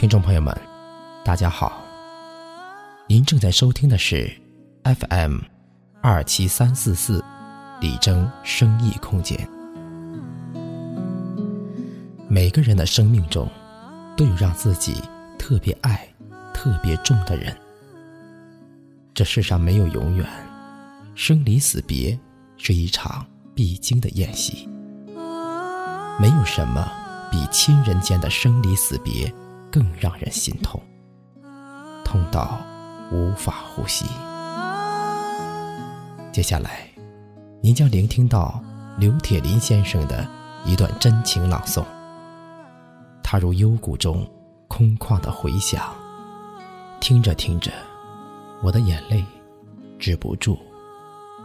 听众朋友们，大家好。您正在收听的是 FM 二七三四四李征生意空间。每个人的生命中，都有让自己特别爱、特别重的人。这世上没有永远，生离死别是一场必经的宴席。没有什么比亲人间的生离死别更让人心痛，痛到无法呼吸。接下来，您将聆听到刘铁林先生的一段真情朗诵。他如幽谷中空旷的回响，听着听着。我的眼泪止不住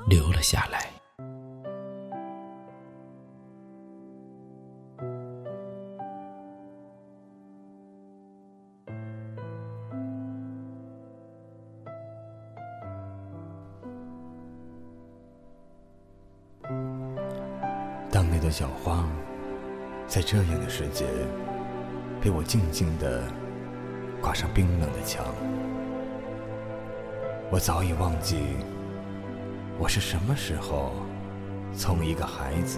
流了下来。的小花在这样的世界被我静静的挂上冰冷的墙。我早已忘记，我是什么时候从一个孩子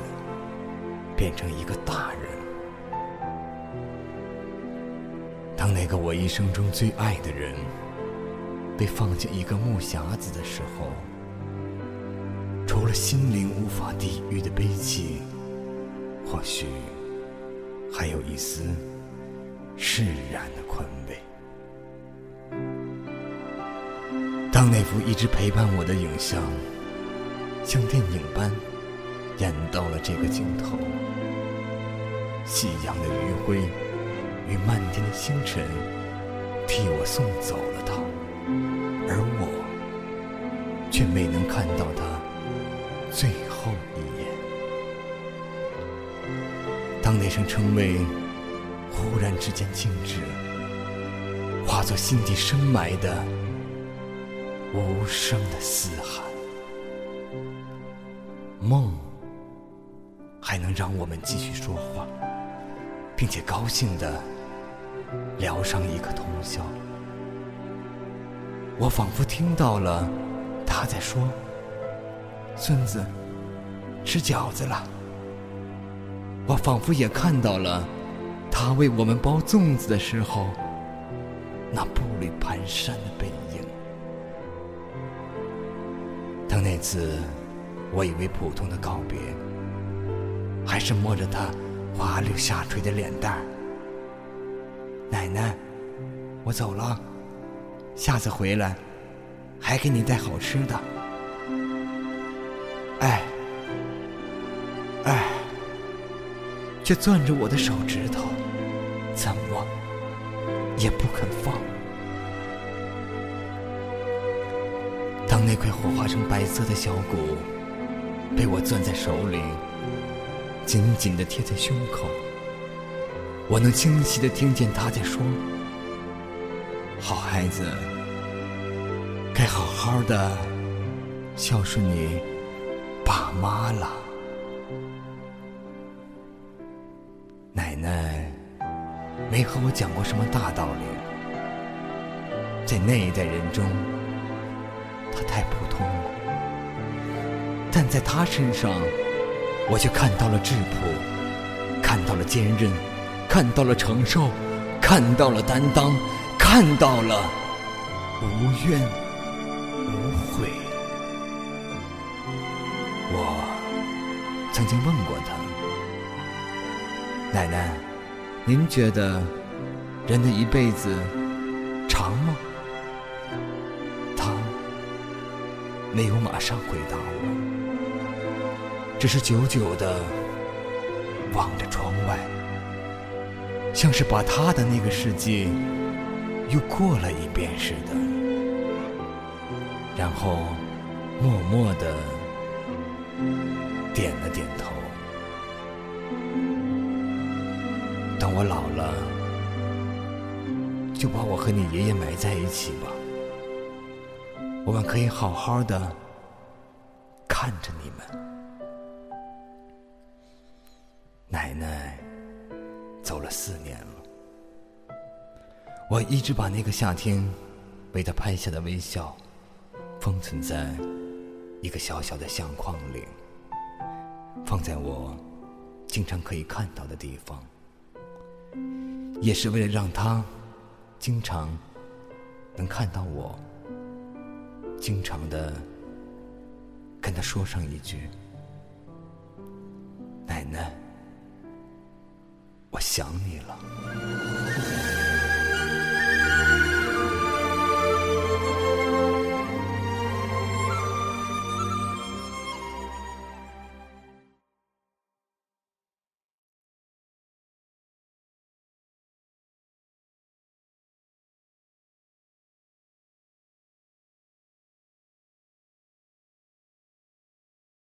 变成一个大人。当那个我一生中最爱的人被放进一个木匣子的时候，除了心灵无法抵御的悲戚，或许还有一丝释然的宽慰。当那幅一直陪伴我的影像，像电影般演到了这个镜头，夕阳的余晖与漫天的星辰替我送走了他，而我却没能看到他最后一眼。当那声称谓忽然之间静止，化作心底深埋的。无声的嘶喊，梦还能让我们继续说话，并且高兴的聊上一个通宵。我仿佛听到了他在说：“孙子，吃饺子了。”我仿佛也看到了他为我们包粽子的时候，那步履蹒跚的背影。当那次我以为普通的告别，还是摸着他滑溜下垂的脸蛋奶奶，我走了，下次回来还给你带好吃的。哎，却攥着我的手指头，怎么也不肯放。当那块火化成白色的小骨被我攥在手里，紧紧的贴在胸口，我能清晰的听见他在说：“好孩子，该好好的孝顺你爸妈了。”奶奶没和我讲过什么大道理，在那一代人中。他太普通了，但在他身上，我却看到了质朴，看到了坚韧，看到了承受，看到了担当，看到了无怨无悔。我曾经问过他：“奶奶，您觉得人的一辈子长吗？”他没有马上回答我，只是久久的望着窗外，像是把他的那个世界又过了一遍似的，然后默默的点了点头。等我老了，就把我和你爷爷埋在一起吧。我们可以好好的看着你们。奶奶走了四年了，我一直把那个夏天为他拍下的微笑封存在一个小小的相框里，放在我经常可以看到的地方，也是为了让他经常能看到我，经常的跟他说上一句：“奶奶，我想你了。”